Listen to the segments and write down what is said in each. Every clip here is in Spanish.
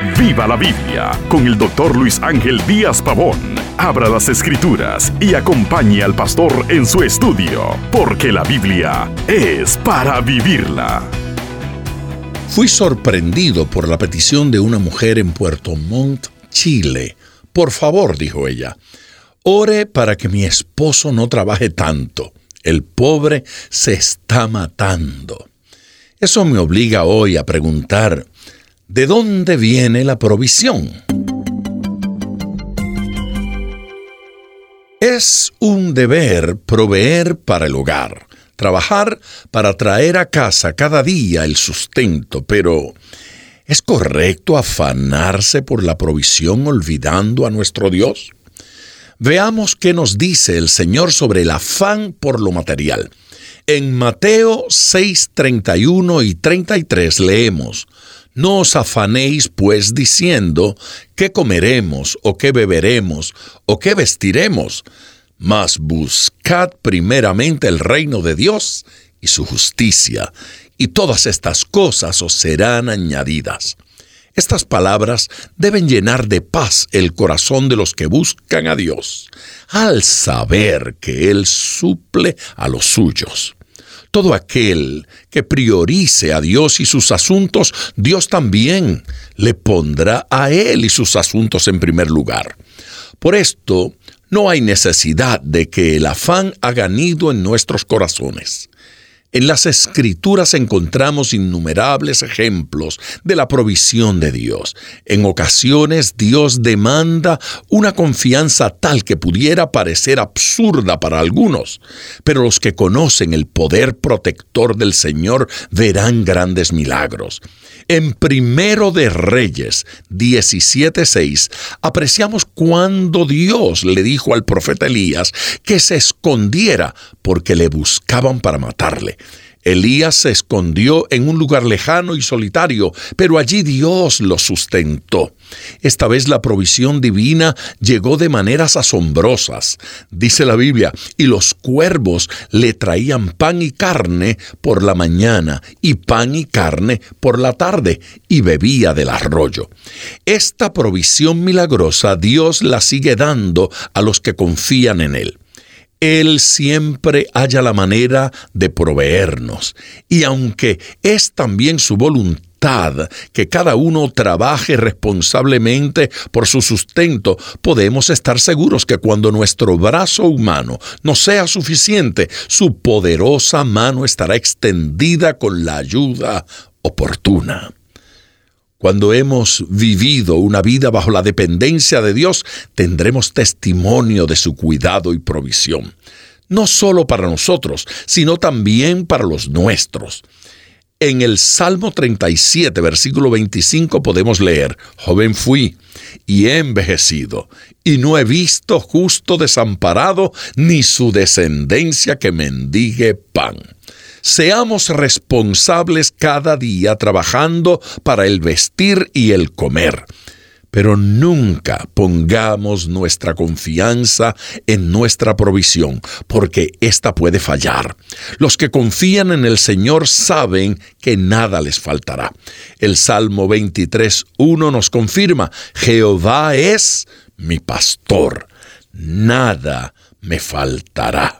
Viva la Biblia con el doctor Luis Ángel Díaz Pavón. Abra las escrituras y acompañe al pastor en su estudio, porque la Biblia es para vivirla. Fui sorprendido por la petición de una mujer en Puerto Montt, Chile. Por favor, dijo ella, ore para que mi esposo no trabaje tanto. El pobre se está matando. Eso me obliga hoy a preguntar, ¿De dónde viene la provisión? Es un deber proveer para el hogar, trabajar para traer a casa cada día el sustento, pero ¿es correcto afanarse por la provisión olvidando a nuestro Dios? Veamos qué nos dice el Señor sobre el afán por lo material. En Mateo 6, 31 y 33 leemos, no os afanéis pues diciendo, ¿qué comeremos o qué beberemos o qué vestiremos? Mas buscad primeramente el reino de Dios y su justicia, y todas estas cosas os serán añadidas. Estas palabras deben llenar de paz el corazón de los que buscan a Dios, al saber que Él suple a los suyos. Todo aquel que priorice a Dios y sus asuntos, Dios también le pondrá a Él y sus asuntos en primer lugar. Por esto, no hay necesidad de que el afán haga nido en nuestros corazones. En las escrituras encontramos innumerables ejemplos de la provisión de Dios. En ocasiones Dios demanda una confianza tal que pudiera parecer absurda para algunos, pero los que conocen el poder protector del Señor verán grandes milagros. En Primero de Reyes 17:6 apreciamos cuando Dios le dijo al profeta Elías que se escondiera porque le buscaban para matarle. Elías se escondió en un lugar lejano y solitario, pero allí Dios lo sustentó. Esta vez la provisión divina llegó de maneras asombrosas. Dice la Biblia, y los cuervos le traían pan y carne por la mañana y pan y carne por la tarde, y bebía del arroyo. Esta provisión milagrosa Dios la sigue dando a los que confían en Él. Él siempre haya la manera de proveernos. Y aunque es también su voluntad que cada uno trabaje responsablemente por su sustento, podemos estar seguros que cuando nuestro brazo humano no sea suficiente, su poderosa mano estará extendida con la ayuda oportuna. Cuando hemos vivido una vida bajo la dependencia de Dios, tendremos testimonio de su cuidado y provisión, no solo para nosotros, sino también para los nuestros. En el Salmo 37, versículo 25 podemos leer, Joven fui y he envejecido, y no he visto justo desamparado, ni su descendencia que mendigue pan. Seamos responsables cada día trabajando para el vestir y el comer. Pero nunca pongamos nuestra confianza en nuestra provisión, porque ésta puede fallar. Los que confían en el Señor saben que nada les faltará. El Salmo 23.1 nos confirma, Jehová es mi pastor, nada me faltará.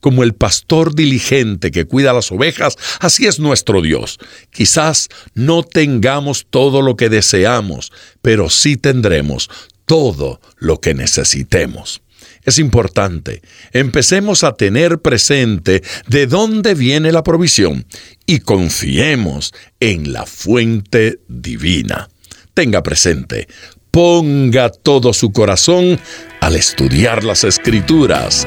Como el pastor diligente que cuida las ovejas, así es nuestro Dios. Quizás no tengamos todo lo que deseamos, pero sí tendremos todo lo que necesitemos. Es importante, empecemos a tener presente de dónde viene la provisión y confiemos en la fuente divina. Tenga presente, ponga todo su corazón al estudiar las escrituras,